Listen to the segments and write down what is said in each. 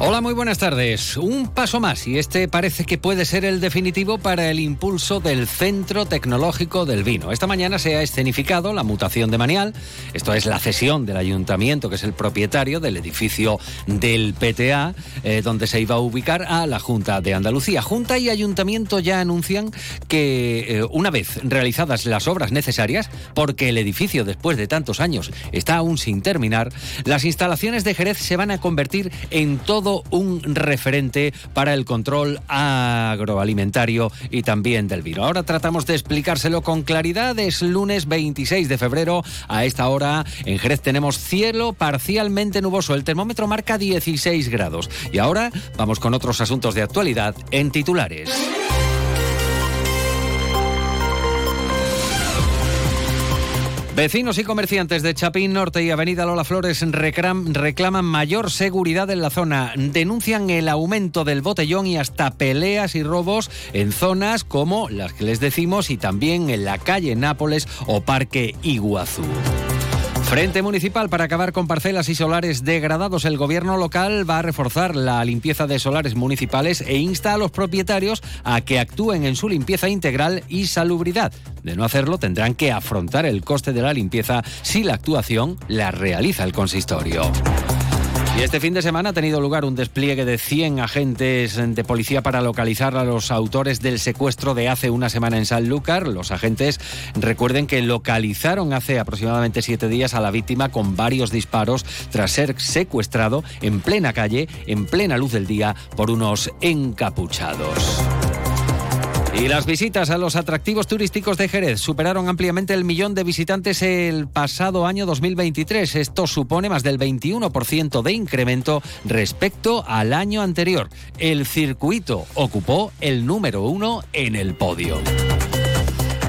Hola, muy buenas tardes. Un paso más y este parece que puede ser el definitivo para el impulso del Centro Tecnológico del Vino. Esta mañana se ha escenificado la mutación de Manial, esto es la cesión del ayuntamiento, que es el propietario del edificio del PTA, eh, donde se iba a ubicar a la Junta de Andalucía. Junta y ayuntamiento ya anuncian que eh, una vez realizadas las obras necesarias, porque el edificio después de tantos años está aún sin terminar, las instalaciones de Jerez se van a convertir en todo un referente para el control agroalimentario y también del vino. Ahora tratamos de explicárselo con claridad. Es lunes 26 de febrero. A esta hora en Jerez tenemos cielo parcialmente nuboso. El termómetro marca 16 grados. Y ahora vamos con otros asuntos de actualidad en titulares. Vecinos y comerciantes de Chapín Norte y Avenida Lola Flores reclaman mayor seguridad en la zona. Denuncian el aumento del botellón y hasta peleas y robos en zonas como las que les decimos y también en la calle Nápoles o Parque Iguazú. Frente Municipal para acabar con parcelas y solares degradados. El gobierno local va a reforzar la limpieza de solares municipales e insta a los propietarios a que actúen en su limpieza integral y salubridad. De no hacerlo, tendrán que afrontar el coste de la limpieza si la actuación la realiza el consistorio. Y este fin de semana ha tenido lugar un despliegue de 100 agentes de policía para localizar a los autores del secuestro de hace una semana en Sanlúcar. Los agentes recuerden que localizaron hace aproximadamente siete días a la víctima con varios disparos tras ser secuestrado en plena calle, en plena luz del día, por unos encapuchados. Y las visitas a los atractivos turísticos de Jerez superaron ampliamente el millón de visitantes el pasado año 2023. Esto supone más del 21% de incremento respecto al año anterior. El circuito ocupó el número uno en el podio.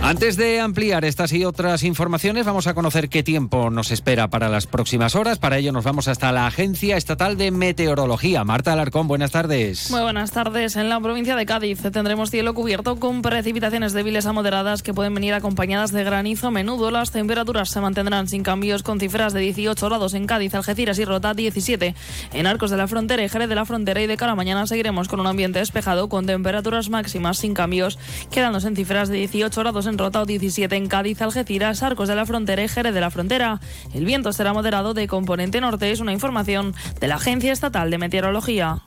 Antes de ampliar estas y otras informaciones, vamos a conocer qué tiempo nos espera para las próximas horas. Para ello nos vamos hasta la Agencia Estatal de Meteorología. Marta Alarcón, buenas tardes. Muy buenas tardes. En la provincia de Cádiz tendremos cielo cubierto con precipitaciones débiles a moderadas que pueden venir acompañadas de granizo menudo. Las temperaturas se mantendrán sin cambios con cifras de 18 grados en Cádiz, Algeciras y Rota, 17 en Arcos de la Frontera y Jerez de la Frontera. Y de cara a mañana seguiremos con un ambiente despejado con temperaturas máximas sin cambios, quedándose en cifras de 18 grados en Rota 17 en Cádiz, Algeciras, Arcos de la Frontera y Jerez de la Frontera. El viento será moderado de componente norte, es una información de la Agencia Estatal de Meteorología.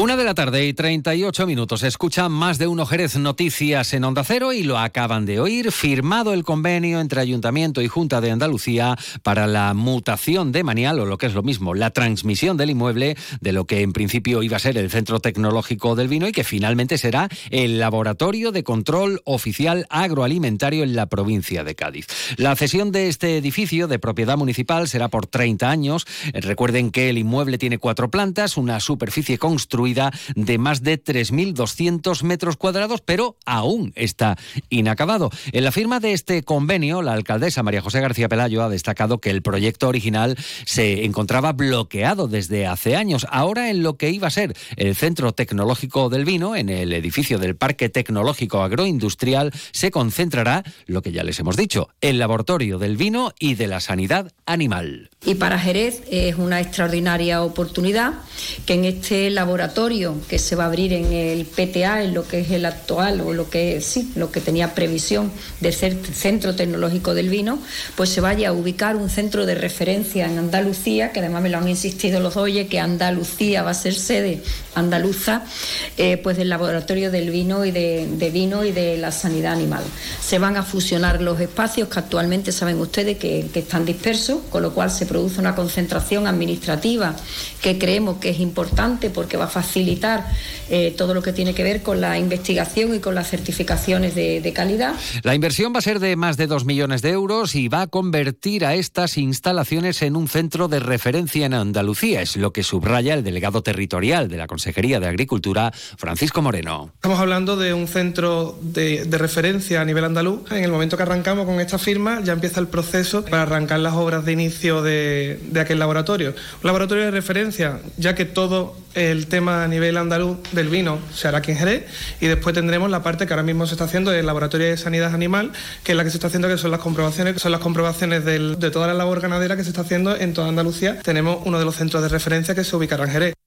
Una de la tarde y 38 minutos. Escucha más de uno Jerez Noticias en Onda Cero y lo acaban de oír. Firmado el convenio entre Ayuntamiento y Junta de Andalucía para la mutación de Manial, o lo que es lo mismo, la transmisión del inmueble de lo que en principio iba a ser el Centro Tecnológico del Vino y que finalmente será el Laboratorio de Control Oficial Agroalimentario en la provincia de Cádiz. La cesión de este edificio de propiedad municipal será por 30 años. Recuerden que el inmueble tiene cuatro plantas, una superficie construida de más de 3.200 metros cuadrados, pero aún está inacabado. En la firma de este convenio, la alcaldesa María José García Pelayo ha destacado que el proyecto original se encontraba bloqueado desde hace años. Ahora en lo que iba a ser el Centro Tecnológico del Vino, en el edificio del Parque Tecnológico Agroindustrial, se concentrará lo que ya les hemos dicho, el laboratorio del vino y de la sanidad animal. Y para Jerez es una extraordinaria oportunidad que en este laboratorio que se va a abrir en el PTA, en lo que es el actual o lo que sí, lo que tenía previsión de ser centro tecnológico del vino, pues se vaya a ubicar un centro de referencia en Andalucía, que además me lo han insistido los Oye, que Andalucía va a ser sede andaluza, eh, pues del laboratorio del vino y de, vino y de la sanidad animal. Se van a fusionar los espacios que actualmente saben ustedes que, que están dispersos, con lo cual se produce una concentración administrativa que creemos que es importante porque va a facilitar eh, todo lo que tiene que ver con la investigación y con las certificaciones de, calidad. La inversión va a ser de más de 2 millones de euros y va a convertir a estas instalaciones en un centro de referencia en Andalucía, es lo que subraya el delegado territorial de la Consejería Consejería de Agricultura, Francisco Moreno. Estamos hablando de un centro de, referencia a nivel andaluz. En el momento que arrancamos con esta firma ya empieza el proceso para arrancar las obras de inicio de, de aquel laboratorio. Un laboratorio de referencia, ya que todo el tema a nivel andaluz del vino se hará aquí en Jerez y después tendremos la parte que ahora mismo se está haciendo del laboratorio de sanidad animal, que es la que se está haciendo, que son las comprobaciones, que son las comprobaciones de toda la labor ganadera que se está haciendo en toda Andalucía. Tenemos uno de los centros de referencia que se ubicará en Jerez.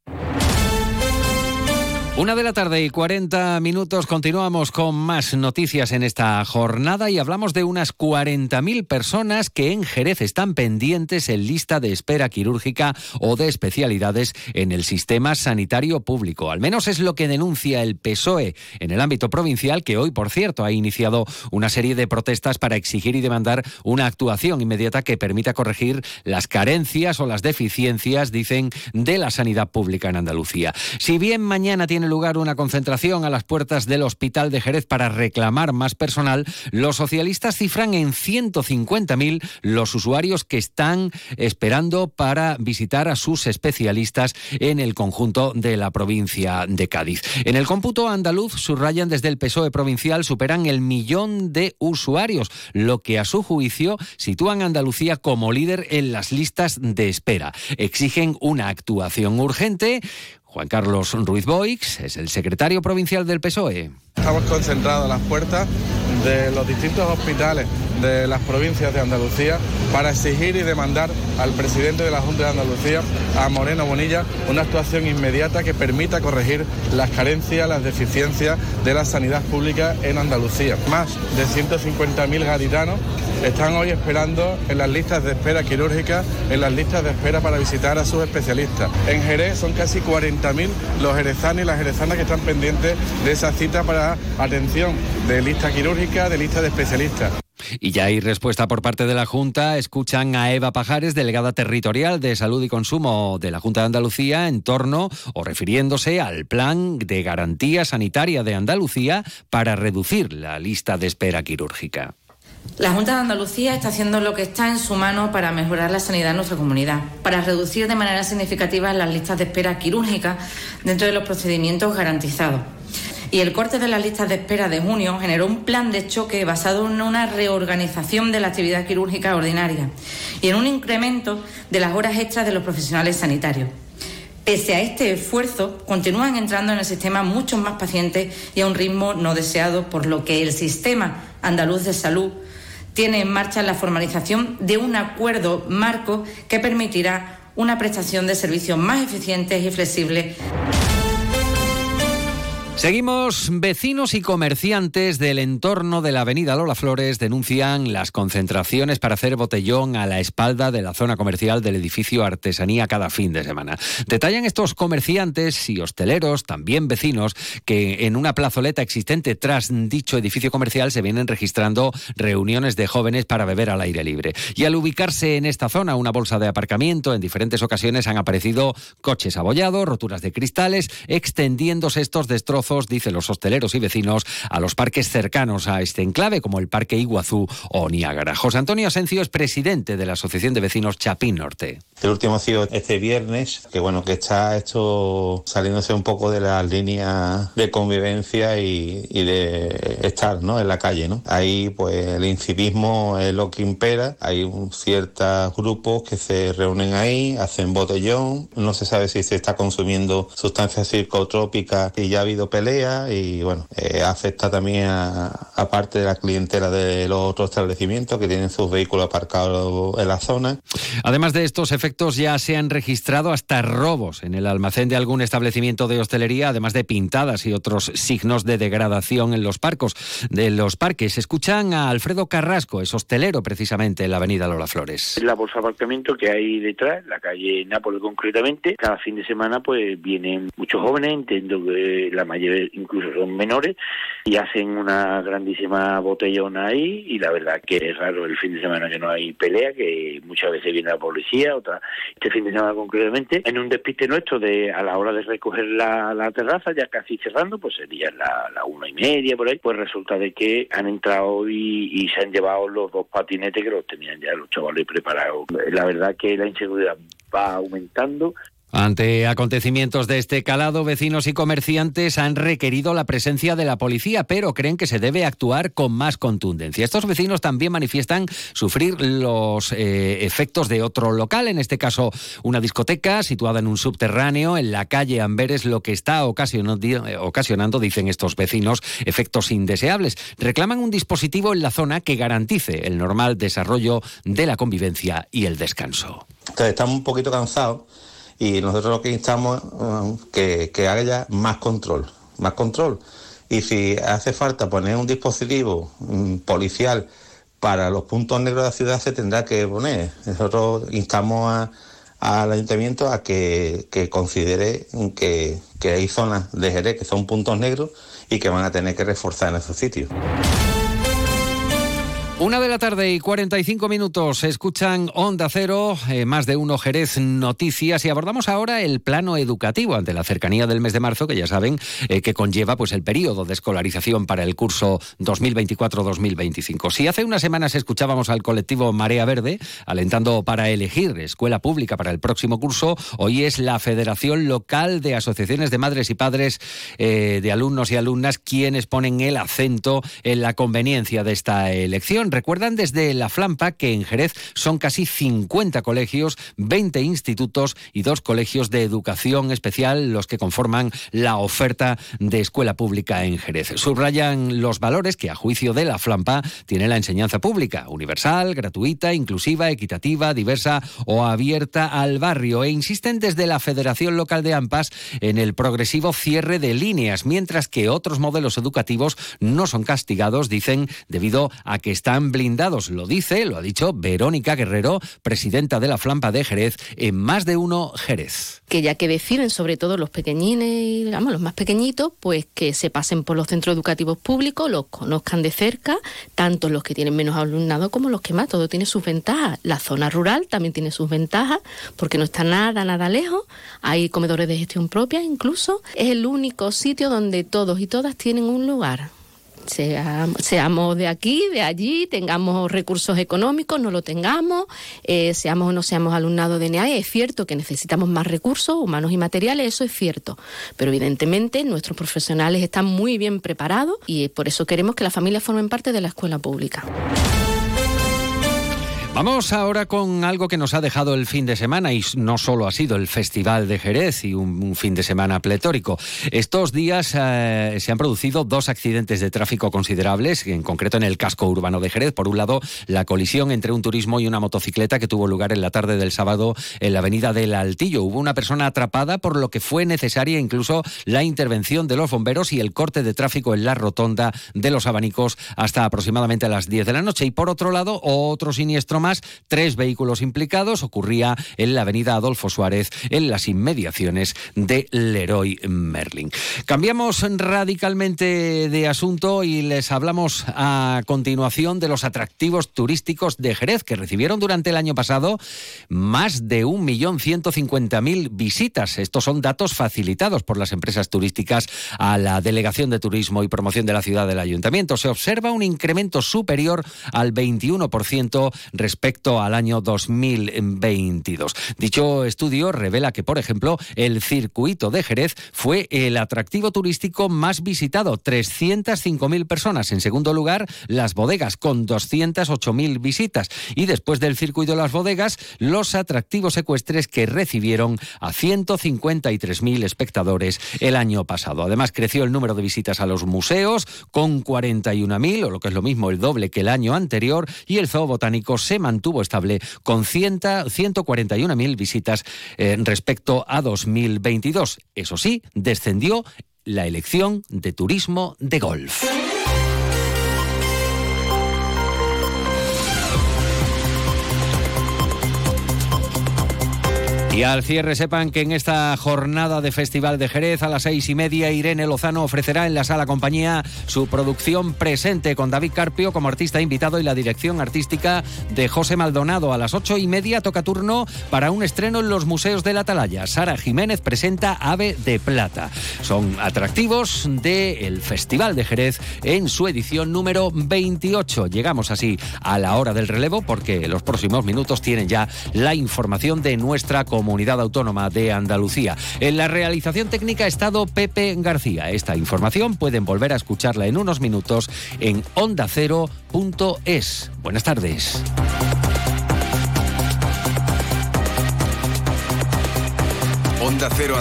Una de la tarde y 40 minutos continuamos con más noticias en esta jornada y hablamos de unas 40.000 personas que en Jerez están pendientes en lista de espera quirúrgica o de especialidades en el sistema sanitario público. Al menos es lo que denuncia el PSOE en el ámbito provincial que hoy, por cierto, ha iniciado una serie de protestas para exigir y demandar una actuación inmediata que permita corregir las carencias o las deficiencias, dicen, de la sanidad pública en Andalucía. Si bien mañana tiene lugar una concentración a las puertas del Hospital de Jerez para reclamar más personal, los socialistas cifran en 150.000 los usuarios que están esperando para visitar a sus especialistas en el conjunto de la provincia de Cádiz. En el cómputo andaluz subrayan desde el PSOE provincial superan el millón de usuarios, lo que a su juicio sitúan a Andalucía como líder en las listas de espera. Exigen una actuación urgente, Juan Carlos Ruiz Boix es el secretario provincial del PSOE. Estamos concentrados a las puertas de los distintos hospitales de las provincias de Andalucía para exigir y demandar al presidente de la Junta de Andalucía, a Moreno Bonilla, una actuación inmediata que permita corregir las carencias, las deficiencias de la sanidad pública en Andalucía. Más de 150.000 gaditanos están hoy esperando en las listas de espera quirúrgica, en las listas de espera para visitar a sus especialistas. En Jerez son casi 40.000 los jerezanos y las jerezanas que están pendientes de esa cita para atención de lista quirúrgica, de lista de especialistas. Y ya hay respuesta por parte de la Junta. Escuchan a Eva Pajares, delegada territorial de Salud y Consumo de la Junta de Andalucía, en torno o refiriéndose al plan de garantía sanitaria de Andalucía para reducir la lista de espera quirúrgica. La Junta de Andalucía está haciendo lo que está en su mano para mejorar la sanidad en nuestra comunidad, para reducir de manera significativa las listas de espera quirúrgica dentro de los procedimientos garantizados. Y el corte de las listas de espera de junio generó un plan de choque basado en una reorganización de la actividad quirúrgica ordinaria y en un incremento de las horas extras de los profesionales sanitarios. Pese a este esfuerzo, continúan entrando en el sistema muchos más pacientes y a un ritmo no deseado, por lo que el sistema andaluz de salud tiene en marcha la formalización de un acuerdo marco que permitirá una prestación de servicios más eficientes y flexibles. Seguimos. Vecinos y comerciantes del entorno de la avenida Lola Flores denuncian las concentraciones para hacer botellón a la espalda de la zona comercial del edificio Artesanía cada fin de semana. Detallan estos comerciantes y hosteleros, también vecinos, que en una plazoleta existente tras dicho edificio comercial se vienen registrando reuniones de jóvenes para beber al aire libre. Y al ubicarse en esta zona una bolsa de aparcamiento, en diferentes ocasiones han aparecido coches abollados, roturas de cristales, extendiéndose estos destrozos dicen los hosteleros y vecinos, a los parques cercanos a este enclave, como el Parque Iguazú o Niágara. José Antonio Asencio es presidente de la Asociación de Vecinos Chapín Norte. El último ha sido este viernes, que bueno, que está esto saliéndose un poco de la línea de convivencia y, de estar ¿no? en la calle. ¿no? Ahí pues el incivismo es lo que impera, hay ciertos grupos que se reúnen ahí, hacen botellón, no se sabe si se está consumiendo sustancias psicotrópicas y ya ha habido pelea y bueno, eh, afecta también a, parte de la clientela de los otros establecimientos que tienen sus vehículos aparcados en la zona. Además de estos efectos ya se han registrado hasta robos en el almacén de algún establecimiento de hostelería, además de pintadas y otros signos de degradación en los parcos de los parques. Escuchan a Alfredo Carrasco, es hostelero precisamente en la avenida Lola Flores. La bolsa de aparcamiento que hay detrás, la calle Nápoles concretamente, cada fin de semana pues vienen muchos jóvenes, entiendo que la mayoría incluso son menores, y hacen una grandísima botellona ahí y la verdad que es raro el fin de semana que no hay pelea, que muchas veces viene la policía, otra este fin de semana concretamente, en un despiste nuestro de a la hora de recoger la, terraza, ya casi cerrando, pues sería la, la, una y media por ahí, pues resulta de que han entrado y se han llevado los dos patinetes que los tenían ya los chavales preparados. La verdad que la inseguridad va aumentando Ante acontecimientos de este calado, vecinos y comerciantes han requerido la presencia de la policía, pero creen que se debe actuar con más contundencia. Estos vecinos también manifiestan sufrir los eh, efectos de otro local, en este caso una discoteca situada en un subterráneo en la calle Amberes, lo que está ocasionando, dicen estos vecinos, efectos indeseables. Reclaman un dispositivo en la zona que garantice el normal desarrollo de la convivencia y el descanso. estamos un poquito cansados y nosotros lo que instamos um, que, que haya más control, más control. Y si hace falta poner un dispositivo mm, policial para los puntos negros de la ciudad, se tendrá que poner. Nosotros instamos al ayuntamiento a que, considere que, que hay zonas de Jerez que son puntos negros y que van a tener que reforzar en esos sitios. Una de la tarde y 45 minutos. Escuchan Onda Cero, eh, más de uno Jerez Noticias. Y abordamos ahora el plano educativo ante la cercanía del mes de marzo, que ya saben eh, que conlleva pues el periodo de escolarización para el curso 2024-2025. Si hace unas semanas escuchábamos al colectivo Marea Verde alentando para elegir escuela pública para el próximo curso, hoy es la Federación Local de Asociaciones de Madres y Padres eh, de Alumnos y Alumnas quienes ponen el acento en la conveniencia de esta elección Recuerdan desde la Flampa que en Jerez son casi 50 colegios, 20 institutos y dos colegios de educación especial los que conforman la oferta de escuela pública en Jerez. Subrayan los valores que a juicio de la Flampa tiene la enseñanza pública, universal, gratuita, inclusiva, equitativa, diversa o abierta al barrio e insisten desde la Federación Local de AMPAS en el progresivo cierre de líneas, mientras que otros modelos educativos no son castigados, dicen, debido a que están blindados. Lo dice, lo ha dicho Verónica Guerrero, presidenta de la Flampa de Jerez, en más de uno Jerez. Que ya que deciden, sobre todo los pequeñines, digamos, los más pequeñitos, pues que se pasen por los centros educativos públicos, los conozcan de cerca, tanto los que tienen menos alumnado como los que más. Todo tiene sus ventajas. La zona rural también tiene sus ventajas, porque no está nada, nada lejos. Hay comedores de gestión propia incluso. Es el único sitio donde todos y todas tienen un lugar seamos de aquí, de allí, tengamos recursos económicos, no lo tengamos, eh, seamos o no seamos alumnado de NEA, es cierto que necesitamos más recursos humanos y materiales, eso es cierto, pero evidentemente nuestros profesionales están muy bien preparados y por eso queremos que las familias formen parte de la escuela pública. Vamos ahora con algo que nos ha dejado el fin de semana y no solo ha sido el Festival de Jerez y un, fin de semana pletórico. Estos días eh, se han producido dos accidentes de tráfico considerables, en concreto en el casco urbano de Jerez. Por un lado, la colisión entre un turismo y una motocicleta que tuvo lugar en la tarde del sábado en la avenida del Altillo. Hubo una persona atrapada por lo que fue necesaria incluso la intervención de los bomberos y el corte de tráfico en la rotonda de los abanicos hasta aproximadamente a las 10 de la noche. Y por otro lado, otro siniestro más, tres vehículos implicados. Ocurría en la avenida Adolfo Suárez, en las inmediaciones de Leroy Merlin. Cambiamos radicalmente de asunto y les hablamos a continuación de los atractivos turísticos de Jerez, que recibieron durante el año pasado más de 1.150.000 visitas. Estos son datos facilitados por las empresas turísticas a la Delegación de Turismo y Promoción de la Ciudad del Ayuntamiento. Se observa un incremento superior al 21% respecto al año 2022. Dicho estudio revela que, por ejemplo, el circuito de Jerez fue el atractivo turístico más visitado, 305.000 personas. En segundo lugar, las bodegas, con 208.000 visitas. Y después del circuito de las bodegas, los atractivos ecuestres que recibieron a 153.000 espectadores el año pasado. Además, creció el número de visitas a los museos, con 41.000, o lo que es lo mismo, el doble que el año anterior, y el zoo botánico se mantuvo estable con 141.000 visitas eh, respecto a 2022. Eso sí, descendió la elección de turismo de golf. Y al cierre sepan que en esta jornada de Festival de Jerez a las seis y media Irene Lozano ofrecerá en la sala compañía su producción presente con David Carpio como artista invitado y la dirección artística de José Maldonado. A las ocho y media toca turno para un estreno en los museos de la Atalaya. Sara Jiménez presenta Ave de Plata. Son atractivos del Festival de Jerez en su edición número 28. Llegamos así a la hora del relevo porque los próximos minutos tienen ya la información de nuestra comunidad comunidad autónoma de Andalucía. En la realización técnica ha estado Pepe García. Esta información pueden volver a escucharla en unos minutos en ondacero.es. Buenas tardes. Onda Cero